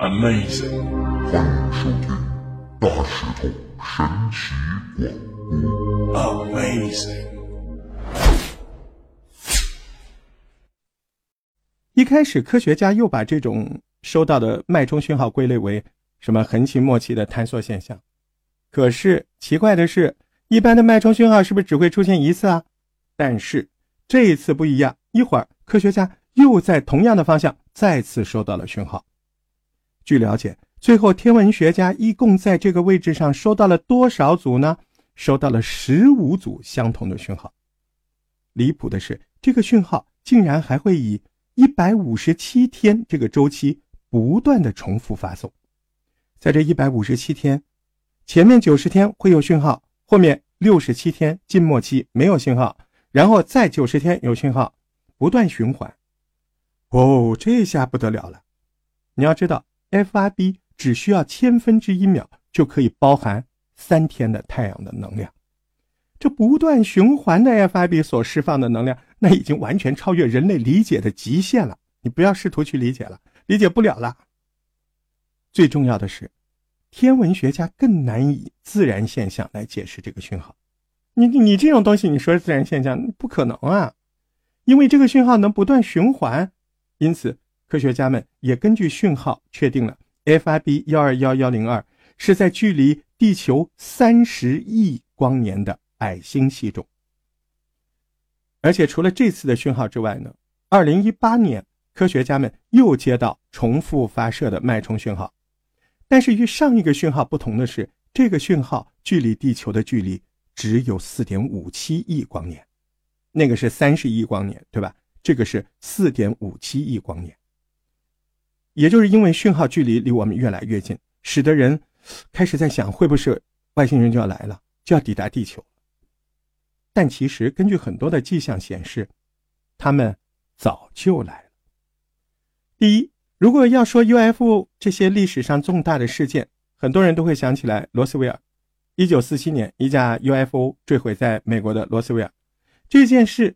Amazing，欢迎收听大石头神奇广播。Amazing，一开始科学家又把这种收到的脉冲讯号归类为什么横琴末期的坍缩现象。可是奇怪的是，一般的脉冲讯号是不是只会出现一次啊？但是这一次不一样，一会儿科学家又在同样的方向再次收到了讯号。据了解，最后天文学家一共在这个位置上收到了多少组呢？收到了十五组相同的讯号。离谱的是，这个讯号竟然还会以一百五十七天这个周期不断的重复发送。在这一百五十七天。前面九十天会有讯号，后面六十七天静默期没有信号，然后再九十天有讯号，不断循环。哦，这下不得了了！你要知道，FRB 只需要千分之一秒就可以包含三天的太阳的能量。这不断循环的 FRB 所释放的能量，那已经完全超越人类理解的极限了。你不要试图去理解了，理解不了了。最重要的是。天文学家更难以自然现象来解释这个讯号，你你这种东西，你说自然现象不可能啊，因为这个讯号能不断循环，因此科学家们也根据讯号确定了 FIB 幺二幺幺零二是在距离地球三十亿光年的矮星系中。而且除了这次的讯号之外呢，二零一八年科学家们又接到重复发射的脉冲讯号。但是与上一个讯号不同的是，这个讯号距离地球的距离只有四点五七亿光年，那个是三十亿光年，对吧？这个是四点五七亿光年。也就是因为讯号距离离我们越来越近，使得人开始在想，会不会外星人就要来了，就要抵达地球？但其实根据很多的迹象显示，他们早就来了。第一。如果要说 UFO 这些历史上重大的事件，很多人都会想起来罗斯威尔。一九四七年，一架 UFO 坠毁在美国的罗斯威尔。这件事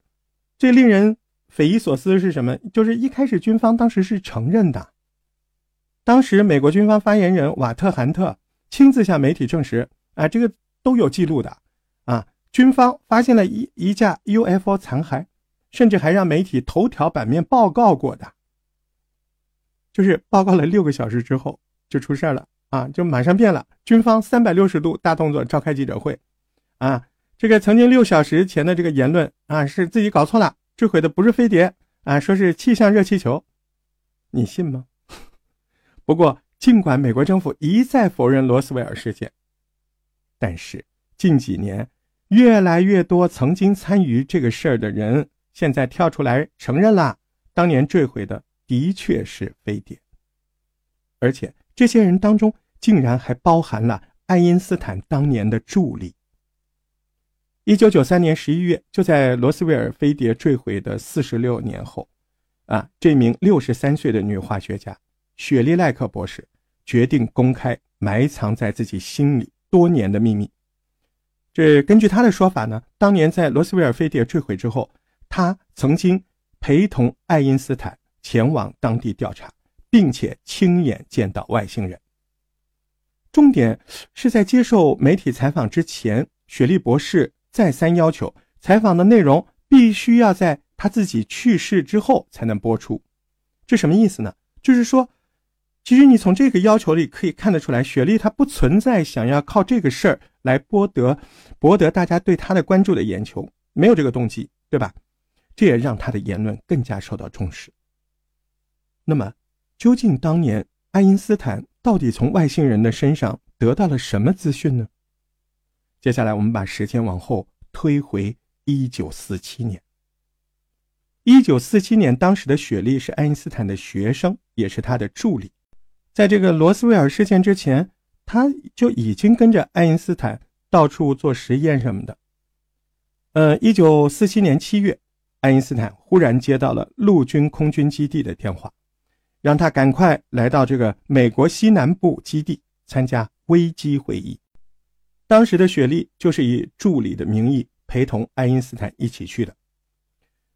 最令人匪夷所思是什么？就是一开始军方当时是承认的。当时美国军方发言人瓦特韩特亲自向媒体证实：“啊，这个都有记录的。啊，军方发现了一一架 UFO 残骸，甚至还让媒体头条版面报告过的。”就是报告了六个小时之后就出事了啊，就马上变了。军方三百六十度大动作，召开记者会，啊，这个曾经六小时前的这个言论啊，是自己搞错了，坠毁的不是飞碟啊，说是气象热气球，你信吗？不过，尽管美国政府一再否认罗斯威尔事件，但是近几年越来越多曾经参与这个事儿的人，现在跳出来承认了，当年坠毁的。的确是飞碟，而且这些人当中竟然还包含了爱因斯坦当年的助理。一九九三年十一月，就在罗斯威尔飞碟坠毁的四十六年后，啊，这名六十三岁的女化学家雪莉赖克博士决定公开埋藏在自己心里多年的秘密。这根据她的说法呢，当年在罗斯威尔飞碟坠毁之后，她曾经陪同爱因斯坦。前往当地调查，并且亲眼见到外星人。重点是在接受媒体采访之前，雪莉博士再三要求采访的内容必须要在他自己去世之后才能播出。这什么意思呢？就是说，其实你从这个要求里可以看得出来，雪莉她不存在想要靠这个事儿来博得博得大家对她的关注的眼球，没有这个动机，对吧？这也让她的言论更加受到重视。那么，究竟当年爱因斯坦到底从外星人的身上得到了什么资讯呢？接下来，我们把时间往后推回一九四七年。一九四七年，当时的雪莉是爱因斯坦的学生，也是他的助理。在这个罗斯威尔事件之前，他就已经跟着爱因斯坦到处做实验什么的。呃，一九四七年七月，爱因斯坦忽然接到了陆军空军基地的电话。让他赶快来到这个美国西南部基地参加危机会议。当时的雪莉就是以助理的名义陪同爱因斯坦一起去的。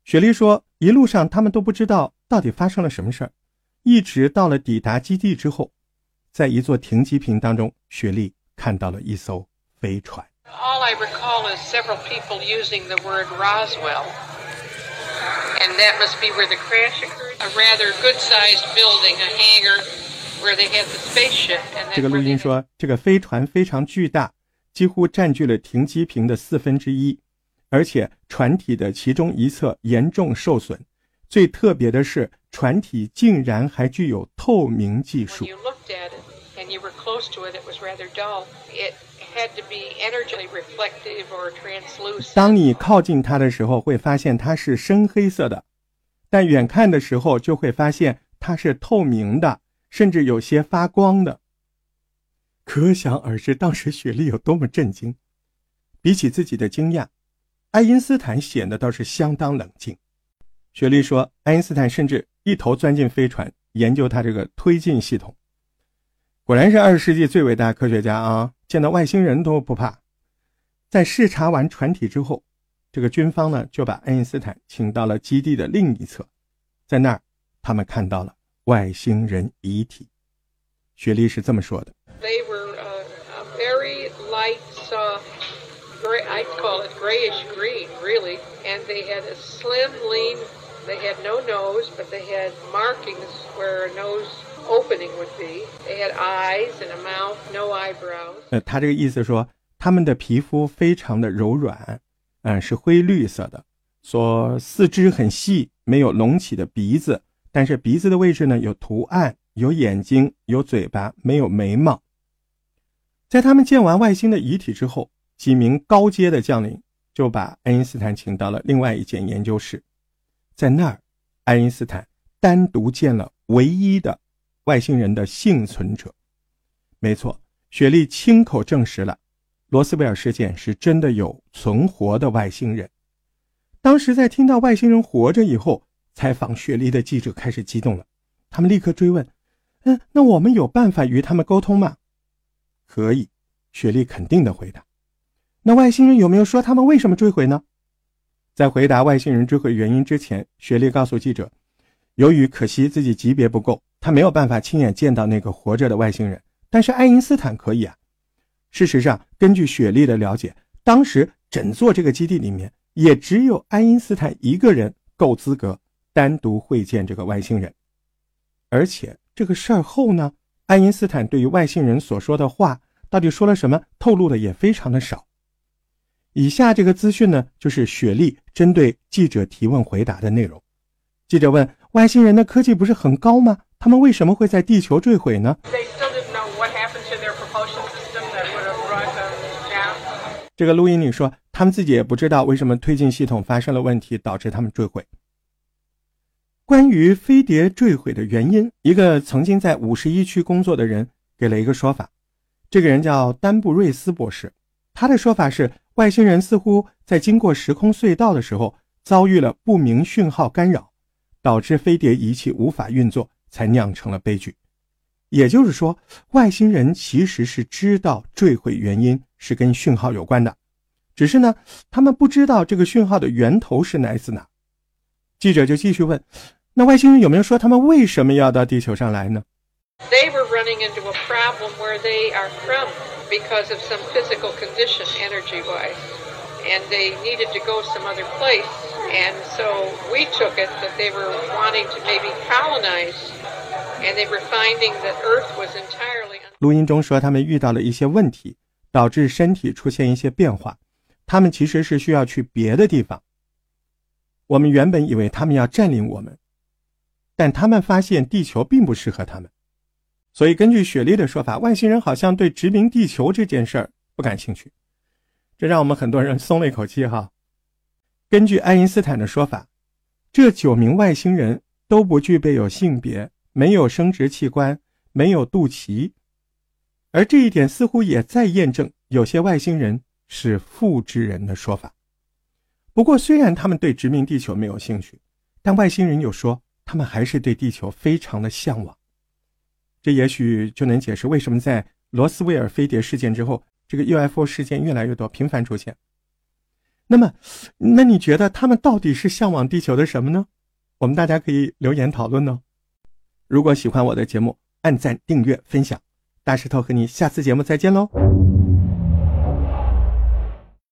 雪莉说，一路上他们都不知道到底发生了什么事儿，一直到了抵达基地之后，在一座停机坪当中，雪莉看到了一艘飞船。All I recall is several people using the word Roswell, and that must be where the crash occurred. A rather good-sized building, a hangar, where they had the spaceship. 这个录音说，这个飞船非常巨大，几乎占据了停机坪的四分之一，而且船体的其中一侧严重受损。最特别的是，船体竟然还具有透明技术。当你靠近它的时候，会发现它是深黑色的；但远看的时候，就会发现它是透明的，甚至有些发光的。可想而知，当时雪莉有多么震惊。比起自己的惊讶，爱因斯坦显得倒是相当冷静。雪莉说，爱因斯坦甚至一头钻进飞船，研究他这个推进系统。果然是二十世纪最伟大科学家啊！见到外星人都不怕。在视察完船体之后，这个军方呢就把爱因斯坦请到了基地的另一侧，在那儿，他们看到了外星人遗体。雪莉是这么说的 very light, soft, gray. I call it grayish green, really. And they had a slim, lean. They had no nose, but they had markings where a nose.” opening would be. They had eyes and a mouth, no eyebrows. 呃，他这个意思说，他们的皮肤非常的柔软，嗯，是灰绿色的。说四肢很细，没有隆起的鼻子，但是鼻子的位置呢有图案，有眼睛，有嘴巴，没有眉毛。在他们见完外星的遗体之后，几名高阶的将领就把爱因斯坦请到了另外一间研究室，在那儿，爱因斯坦单独见了唯一的。外星人的幸存者，没错，雪莉亲口证实了，罗斯威尔事件是真的有存活的外星人。当时在听到外星人活着以后，采访雪莉的记者开始激动了，他们立刻追问：“嗯，那我们有办法与他们沟通吗？”“可以。”雪莉肯定的回答。“那外星人有没有说他们为什么坠毁呢？”在回答外星人坠毁原因之前，雪莉告诉记者：“由于可惜自己级别不够。”他没有办法亲眼见到那个活着的外星人，但是爱因斯坦可以啊。事实上，根据雪莉的了解，当时整座这个基地里面也只有爱因斯坦一个人够资格单独会见这个外星人。而且这个事儿后呢，爱因斯坦对于外星人所说的话到底说了什么，透露的也非常的少。以下这个资讯呢，就是雪莉针对记者提问回答的内容。记者问：外星人的科技不是很高吗？他们为什么会在地球坠毁呢？这个录音里说，他们自己也不知道为什么推进系统发生了问题，导致他们坠毁。关于飞碟坠毁的原因，一个曾经在五十一区工作的人给了一个说法。这个人叫丹布瑞斯博士，他的说法是，外星人似乎在经过时空隧道的时候遭遇了不明讯号干扰，导致飞碟仪器无法运作。才酿成了悲剧，也就是说，外星人其实是知道坠毁原因是跟讯号有关的，只是呢，他们不知道这个讯号的源头是来自哪。记者就继续问：“那外星人有没有说他们为什么要到地球上来呢？” They were running into a problem where they are from because of some physical condition, energy-wise, and they needed to go some other place. And so we took it that they were wanting to maybe colonize. and they were finding that Earth was entirely. 录音中说，他们遇到了一些问题，导致身体出现一些变化。他们其实是需要去别的地方。我们原本以为他们要占领我们，但他们发现地球并不适合他们。所以，根据雪莉的说法，外星人好像对殖民地球这件事儿不感兴趣。这让我们很多人松了一口气哈。根据爱因斯坦的说法，这九名外星人都不具备有性别。没有生殖器官，没有肚脐，而这一点似乎也在验证有些外星人是复制人的说法。不过，虽然他们对殖民地球没有兴趣，但外星人又说他们还是对地球非常的向往。这也许就能解释为什么在罗斯威尔飞碟事件之后，这个 UFO 事件越来越多，频繁出现。那么，那你觉得他们到底是向往地球的什么呢？我们大家可以留言讨论哦。如果喜欢我的节目，按赞、订阅、分享。大石头和你下次节目再见喽。